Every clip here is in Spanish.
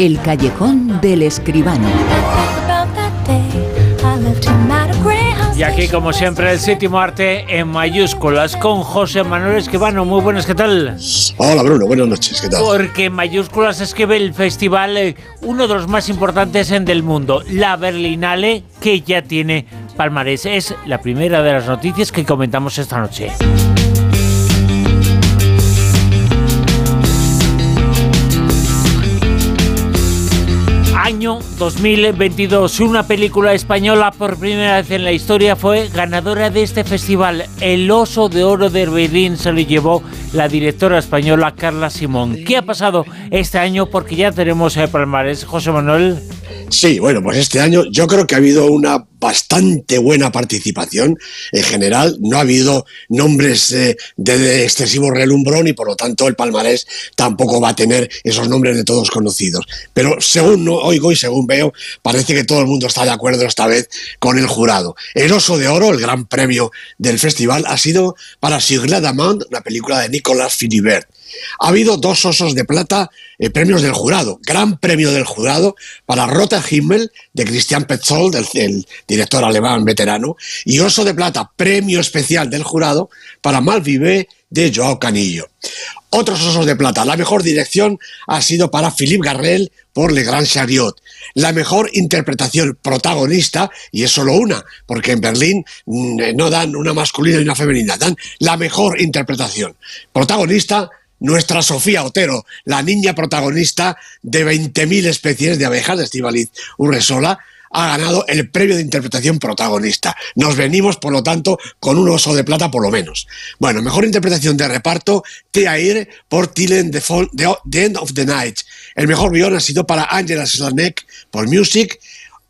El callejón del escribano. Y aquí, como siempre, el séptimo arte en mayúsculas con José Manuel Esquivano. Muy buenas, ¿qué tal? Hola, Bruno, buenas noches, ¿qué tal? Porque en mayúsculas escribe el festival, eh, uno de los más importantes en del mundo, la Berlinale, que ya tiene palmarés. Es la primera de las noticias que comentamos esta noche. 2022. Una película española por primera vez en la historia fue ganadora de este festival. El Oso de Oro de Berlín se lo llevó la directora española Carla Simón. ¿Qué ha pasado este año? Porque ya tenemos el palmarés. José Manuel. Sí, bueno, pues este año yo creo que ha habido una bastante buena participación en general. No ha habido nombres eh, de, excesivo relumbrón y por lo tanto el palmarés tampoco va a tener esos nombres de todos conocidos. Pero según oigo y según veo, parece que todo el mundo está de acuerdo esta vez con el jurado. El Oso de Oro, el gran premio del festival, ha sido para Sigla Damand, una película de Nicolas Philibert. Ha habido dos osos de plata, eh, premios del jurado. Gran premio del jurado para Rota Himmel, de Christian Petzold, el, director alemán veterano. Y oso de plata, premio especial del jurado para Malvive, de Joao Canillo. Otros osos de plata. La mejor dirección ha sido para Philippe Garrel por Le Grand Chariot. La mejor interpretación protagonista, y es solo una, porque en Berlín mm, eh, no dan una masculina y una femenina, dan la mejor interpretación. Protagonista nuestra Sofía Otero, la niña protagonista de 20.000 especies de abejas de Estivaliz Urresola, ha ganado el premio de interpretación protagonista. Nos venimos, por lo tanto, con un oso de plata por lo menos. Bueno, mejor interpretación de reparto, Teair por Tillen the, the, End of the Night. El mejor guion ha sido para Angela Slanek por Music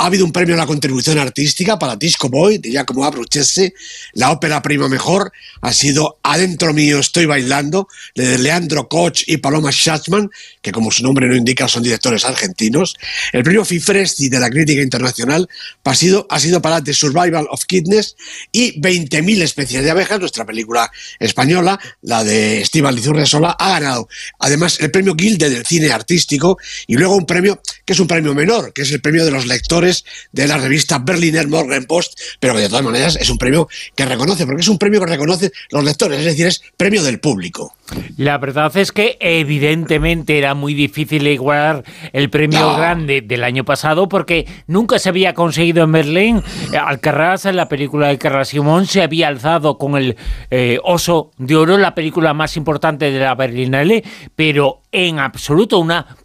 ha habido un premio a la contribución artística para Disco Boy de Giacomo Abruzzese. La ópera prima mejor ha sido Adentro mío estoy bailando de Leandro Koch y Paloma Schatzman, que como su nombre no indica son directores argentinos. El premio Fifresti de la crítica internacional ha sido, ha sido para The Survival of Kidness y 20.000 especies de abejas, nuestra película española, la de Esteban Sola, ha ganado además el premio Gilde del cine artístico y luego un premio que es un premio menor, que es el premio de los lectores de la revista Berliner Morgenpost, pero que de todas maneras es un premio que reconoce, porque es un premio que reconoce los lectores, es decir, es premio del público. La verdad es que evidentemente era muy difícil igualar el premio grande del año pasado porque nunca se había conseguido en Berlín. Alcarrás, en la película de Carras Simón, se había alzado con el eh, Oso de Oro, la película más importante de la Berlinale, pero en absoluto una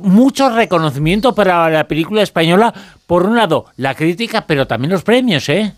mucho reconocimiento para la película española, por un lado, la crítica, pero también los premios, ¿eh?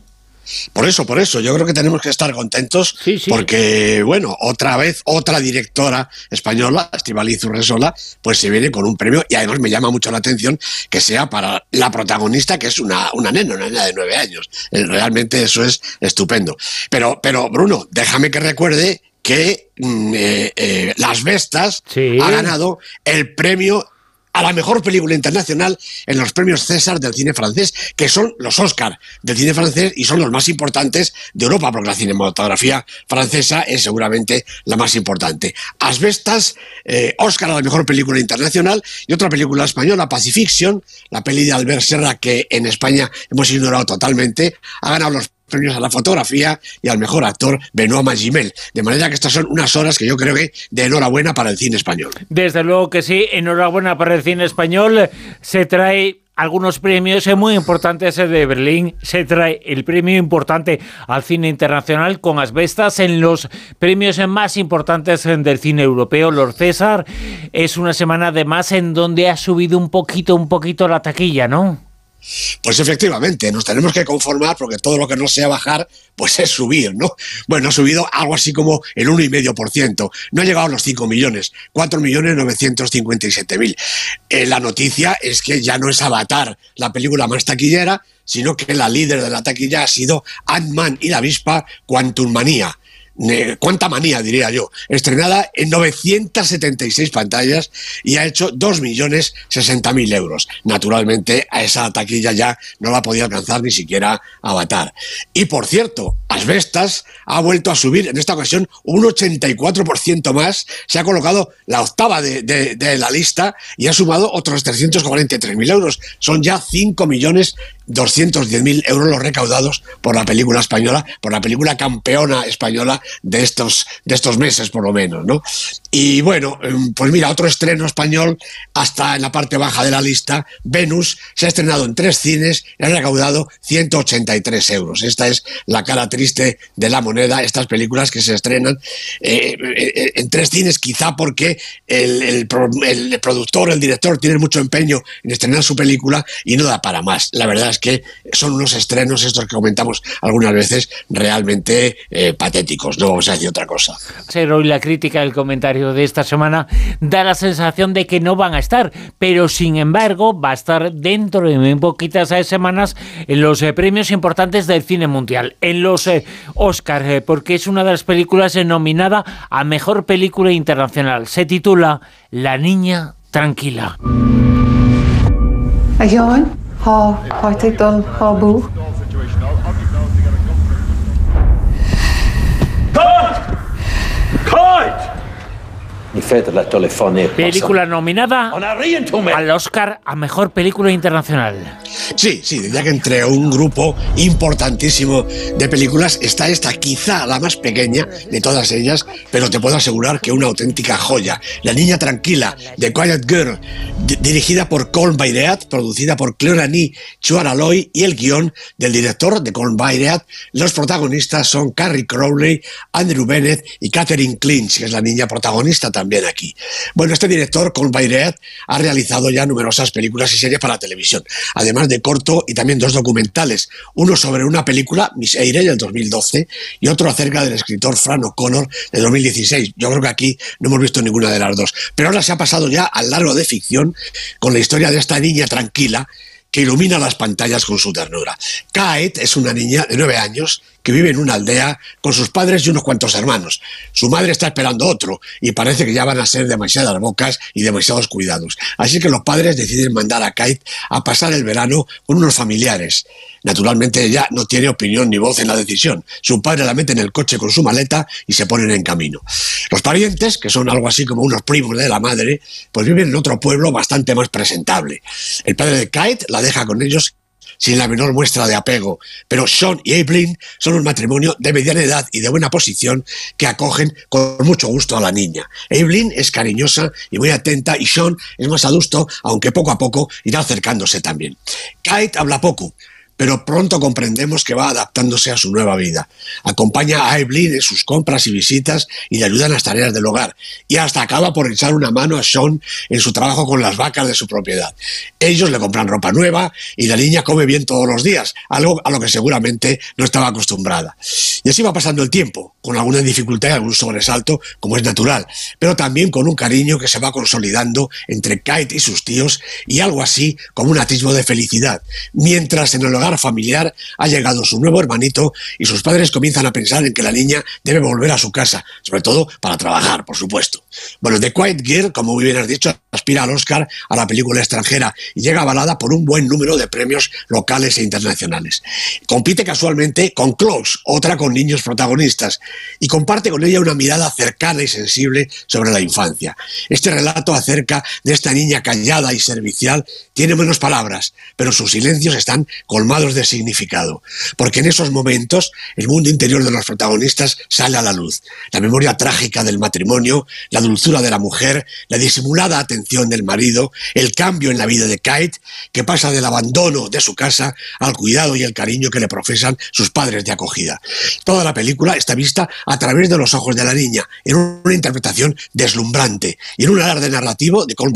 Por eso, por eso, yo creo que tenemos que estar contentos porque, bueno, otra vez, otra directora española, Estivaliz Urresola, pues se viene con un premio y además me llama mucho la atención que sea para la protagonista, que es una, una nena, una nena de nueve años. Eh, realmente eso es estupendo. Pero, pero Bruno, déjame que recuerde que mm, eh, eh, Las Vestas ha ganado el premio a la mejor película internacional en los premios César del cine francés, que son los Oscar del cine francés y son los más importantes de Europa, porque la cinematografía francesa es seguramente la más importante. Asbestas, eh, Oscar a la mejor película internacional y otra película española, Pacifiction, la peli de Albert Serra que en España hemos ignorado totalmente, ha ganado los premios a la fotografía y al mejor actor Benoît Magimel. De manera que estas son unas horas que yo creo que de enhorabuena para el cine español. Desde luego que sí, enhorabuena para el cine español. Se trae algunos premios muy importantes de Berlín. Se trae el premio importante al cine internacional con Asbestas en los premios más importantes del cine europeo, los César. Es una semana además en donde ha subido un poquito, un poquito la taquilla, ¿no? Pues efectivamente, nos tenemos que conformar porque todo lo que no sea bajar, pues es subir, ¿no? Bueno, ha subido algo así como el 1,5%. No ha llegado a los 5 millones, 4.957.000. Eh, la noticia es que ya no es Avatar la película más taquillera, sino que la líder de la taquilla ha sido Ant-Man y la avispa Quantum Manía cuánta manía diría yo, estrenada en 976 pantallas y ha hecho 2.060.000 euros. Naturalmente a esa taquilla ya no la podía alcanzar ni siquiera Avatar. Y por cierto, Asbestas ha vuelto a subir, en esta ocasión, un 84% más. Se ha colocado la octava de, la lista y ha sumado otros 343.000 euros. Son ya 5 millones 210.000 euros los recaudados por la película española, por la película campeona española de estos, de estos meses, por lo menos, ¿no? Y bueno, em, pues mira, otro estreno español, hasta en la parte baja de la lista, Venus, se ha estrenado en tres cines y ha recaudado 183 euros. Esta es la cara triste de la moneda, estas películas que se estrenan eh, eh, en tres cines, quizá porque el, el, productor, el director, tiene mucho empeño en estrenar su película y no da para más. La verdad que son unos estrenos, estos que comentamos algunas veces, realmente eh, patéticos, no vamos a decir otra cosa. Pero hoy la crítica, el comentario de esta semana, da la sensación de que no van a estar, pero sin embargo va a estar dentro de muy poquitas semanas en los eh, premios importantes del cine mundial, en los eh, Oscars, porque es una de las películas nominada a Mejor Película Internacional. Se titula La Niña Tranquila. Película nominada al Oscar a Mejor Película Internacional. Sí, sí, diría que entre un grupo importantísimo de películas está esta, quizá la más pequeña de todas ellas, pero te puedo asegurar que una auténtica joya. La Niña Tranquila, The Quiet Girl, dirigida por Colm Baireat, producida por Cleorani Chuaraloy y el guion del director de Colm Baireat. Los protagonistas son Carrie Crowley, Andrew Bennett y Catherine Clinch, que es la niña protagonista también también aquí. Bueno, este director, Colm Bayret, ha realizado ya numerosas películas y series para televisión, además de corto y también dos documentales, uno sobre una película, Miss Eyre, del 2012, y otro acerca del escritor Fran O'Connor, del 2016. Yo creo que aquí no hemos visto ninguna de las dos. Pero ahora se ha pasado ya al largo de ficción con la historia de esta niña tranquila que ilumina las pantallas con su ternura. Kate es una niña de nueve años que vive en una aldea con sus padres y unos cuantos hermanos. Su madre está esperando otro y parece que ya van a ser demasiadas bocas y demasiados cuidados. Así que los padres deciden mandar a Kate a pasar el verano con unos familiares. Naturalmente ella no tiene opinión ni voz en la decisión. Su padre la mete en el coche con su maleta y se ponen en camino. Los parientes, que son algo así como unos primos de la madre, pues viven en otro pueblo bastante más presentable. El padre de Kate la deja con ellos sin la menor muestra de apego, pero Sean y Evelyn son un matrimonio de mediana edad y de buena posición que acogen con mucho gusto a la niña. Evelyn es cariñosa y muy atenta y Sean es más adusto, aunque poco a poco irá acercándose también. Kate habla poco, pero pronto comprendemos que va adaptándose a su nueva vida. Acompaña a Evelyn en sus compras y visitas y le ayuda en las tareas del hogar, y hasta acaba por echar una mano a Sean en su trabajo con las vacas de su propiedad. Ellos le compran ropa nueva y la niña come bien todos los días, algo a lo que seguramente no estaba acostumbrada. Y así va pasando el tiempo, con alguna dificultad y algún sobresalto, como es natural, pero también con un cariño que se va consolidando entre Kate y sus tíos y algo así como un atisbo de felicidad, mientras en el hogar familiar ha llegado su nuevo hermanito y sus padres comienzan a pensar en que la niña debe volver a su casa, sobre todo para trabajar, por supuesto. Bueno, The Quiet Girl, como muy bien has dicho, aspira al Oscar a la película extranjera y llega avalada por un buen número de premios locales e internacionales. Compite casualmente con Close, otra con niños protagonistas, y comparte con ella una mirada cercana y sensible sobre la infancia. Este relato acerca de esta niña callada y servicial tiene menos palabras, pero sus silencios están colmados de significado, porque en esos momentos el mundo interior de los protagonistas sale a la luz. La memoria trágica del matrimonio, la dulzura de la mujer, la disimulada atención del marido, el cambio en la vida de Kate, que pasa del abandono de su casa al cuidado y el cariño que le profesan sus padres de acogida. Toda la película está vista a través de los ojos de la niña, en una interpretación deslumbrante y en un alarde narrativo de Colm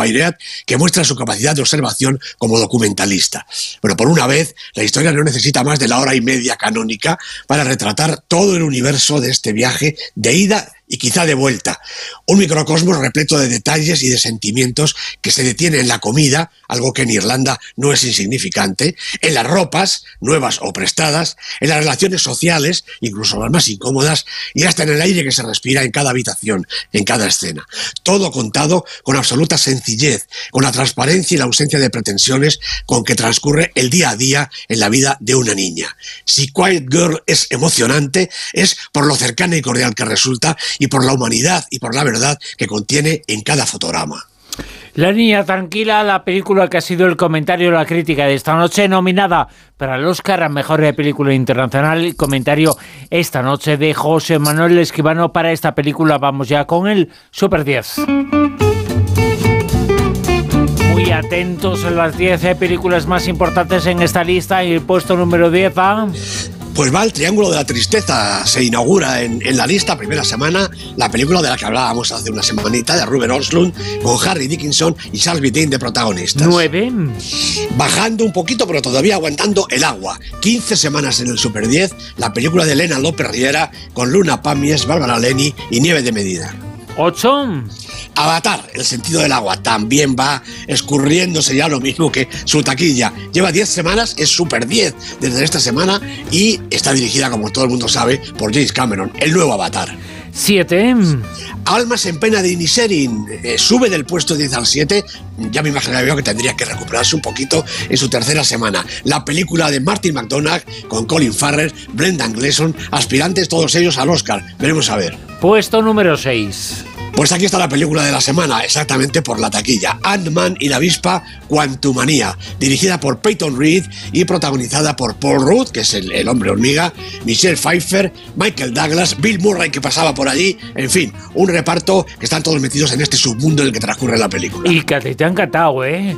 que muestra su capacidad de observación como documentalista. Bueno, por una vez, la historia no necesita más de la hora y media canónica para retratar todo el universo de este viaje de ida y quizá de vuelta. Un microcosmos repleto de detalles y de sentimientos que se detiene en la comida, algo que en Irlanda no es insignificante, en las ropas, nuevas o prestadas, en las relaciones sociales, incluso las más incómodas, y hasta en el aire que se respira en cada habitación, en cada escena. Todo contado con absoluta sencillez, con la transparencia y la ausencia de pretensiones con que transcurre el día a día en la vida de una niña. Si Quiet Girl es emocionante, es por lo cercana y cordial que resulta y por la humanidad y por la verdad que contiene en cada fotograma. La Niña Tranquila, la película que ha sido el comentario la crítica de esta noche, nominada para el Oscar a Mejor Película Internacional. El comentario esta noche de José Manuel Esquivano para esta película. Vamos ya con el Super 10. Muy atentos a las 10 películas más importantes en esta lista y el puesto número 10 a pues va el Triángulo de la Tristeza. Se inaugura en, la lista, primera semana, la película de la que hablábamos hace una semanita, de Ruben Oslund, con Harry Dickinson y Charles Bittin de protagonistas. Nueve. Bajando un poquito, pero todavía aguantando el agua. 15 semanas en el Super 10, la película de Elena López Riera, con Luna Pamies, Bárbara Leni y Nieve de Medida. 8. Avatar, el sentido del agua, también va escurriéndose ya lo mismo que su taquilla. Lleva 10 semanas, es Super 10 desde esta semana y está dirigida, como todo el mundo sabe, por James Cameron, el nuevo Avatar. 7. Almas en pena de Inisherin eh, sube del puesto 10 al 7. Ya me imagino que tendría que recuperarse un poquito en su tercera semana. La película de Martin McDonagh con Colin Farrer, Brendan Gleeson, aspirantes todos ellos al Oscar. Veremos a ver. Puesto número 6. Pues aquí está la película de la semana, exactamente por la taquilla. Ant-Man y la avispa Quantumania, dirigida por Peyton Reed y protagonizada por Paul Rudd, que es el, hombre hormiga, Michelle Pfeiffer, Michael Douglas, Bill Murray que pasaba por allí, en fin, un reparto que están todos metidos en este submundo en el que transcurre la película. Y que te ha encantado, ¿eh?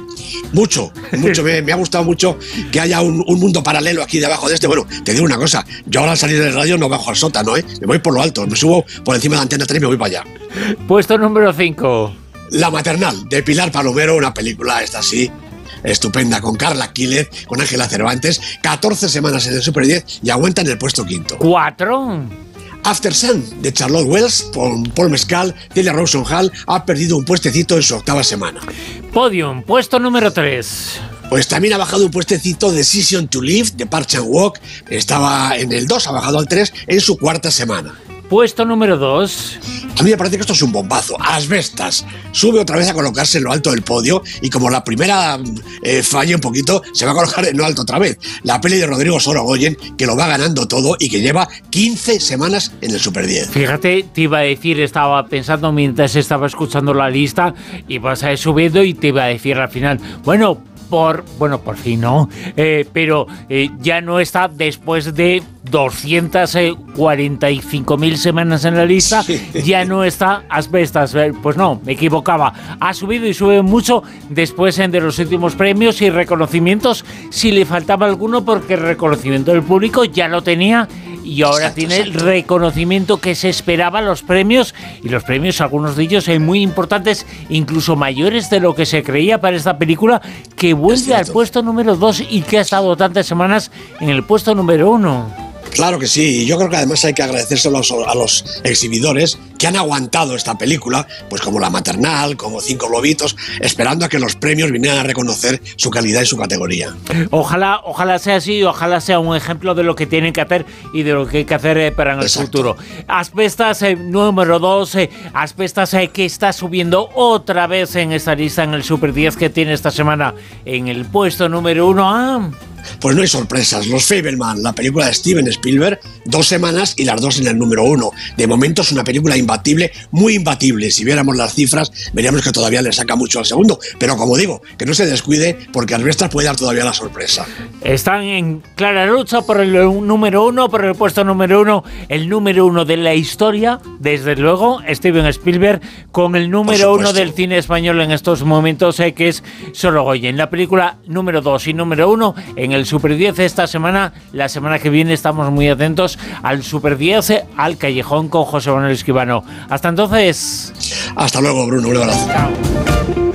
Mucho, mucho, me, ha gustado mucho que haya un, mundo paralelo aquí debajo de este. Bueno, te digo una cosa, yo ahora al salir del radio no bajo al sótano, ¿eh? Me voy por lo alto, me subo por encima de la antena 3 y me voy para allá. Puesto número 5. La maternal, de Pilar Palomero, una película, esta sí, estupenda, con Carla Quílez, con Ángela Cervantes, 14 semanas en el Super 10 y aguanta en el puesto quinto. 4. After Sun, de Charlotte Wells, con Paul Mescal, Celia Rawson Hall, ha perdido un puestecito en su octava semana. Podium, puesto número 3. Pues también ha bajado un puestecito Decision to Live de Park Chan Walk. Estaba en el 2, ha bajado al 3 en su cuarta semana. Puesto número 2. A mí me parece que esto es un bombazo. Asbestas sube otra vez a colocarse en lo alto del podio y como la primera eh, falla un poquito, se va a colocar en lo alto otra vez. La peli de Rodrigo Sorogoyen, que lo va ganando todo y que lleva 15 semanas en el Super 10. Fíjate, te iba a decir, estaba pensando mientras estaba escuchando la lista y vas a ir subiendo y te iba a decir al final, bueno, por, bueno, por fin no, eh, pero eh, ya no está después de 245.000 semanas en la lista, ya no está Asbestas. Eh, pues no, me equivocaba. Ha subido y sube mucho después de los últimos premios y reconocimientos, si le faltaba alguno, porque el reconocimiento del público ya lo tenía y ahora tiene el reconocimiento que se esperaba los premios y los premios algunos de ellos son muy importantes incluso mayores de lo que se creía para esta película que vuelve al puesto número 2 y que ha estado tantas semanas en el puesto número 1 Claro que sí, yo creo que además hay que agradecérselo a los exhibidores que han aguantado esta película, pues como La Maternal, como Cinco Globitos, esperando a que los premios vinieran a reconocer su calidad y su categoría. Ojalá, ojalá sea así, ojalá sea un ejemplo de lo que tienen que hacer y de lo que hay que hacer eh, para el futuro. Aspestas eh, número 2, eh, Aspestas que está subiendo otra vez en esta lista en el Super 10 que tiene esta semana en el puesto número 1. Pues no hay sorpresas. Los Fableman, la película de Steven Spielberg, dos semanas y las dos en el número uno. De momento es una película imbatible, muy imbatible. Si viéramos las cifras, veríamos que todavía le saca mucho al segundo. Pero como digo, que no se descuide porque Arbestas puede dar todavía la sorpresa. Están en clara lucha por el número uno, por el puesto número uno, el número uno de la historia, desde luego, Steven Spielberg, con el número uno del cine español en estos momentos, eh, que es Sorogoyen. La película número dos y número uno en el Super 10 esta semana. La semana que viene estamos muy atentos al Super 10, al Callejón con José Manuel Esquivano. Hasta entonces. Hasta luego, Bruno. Un abrazo. Chao.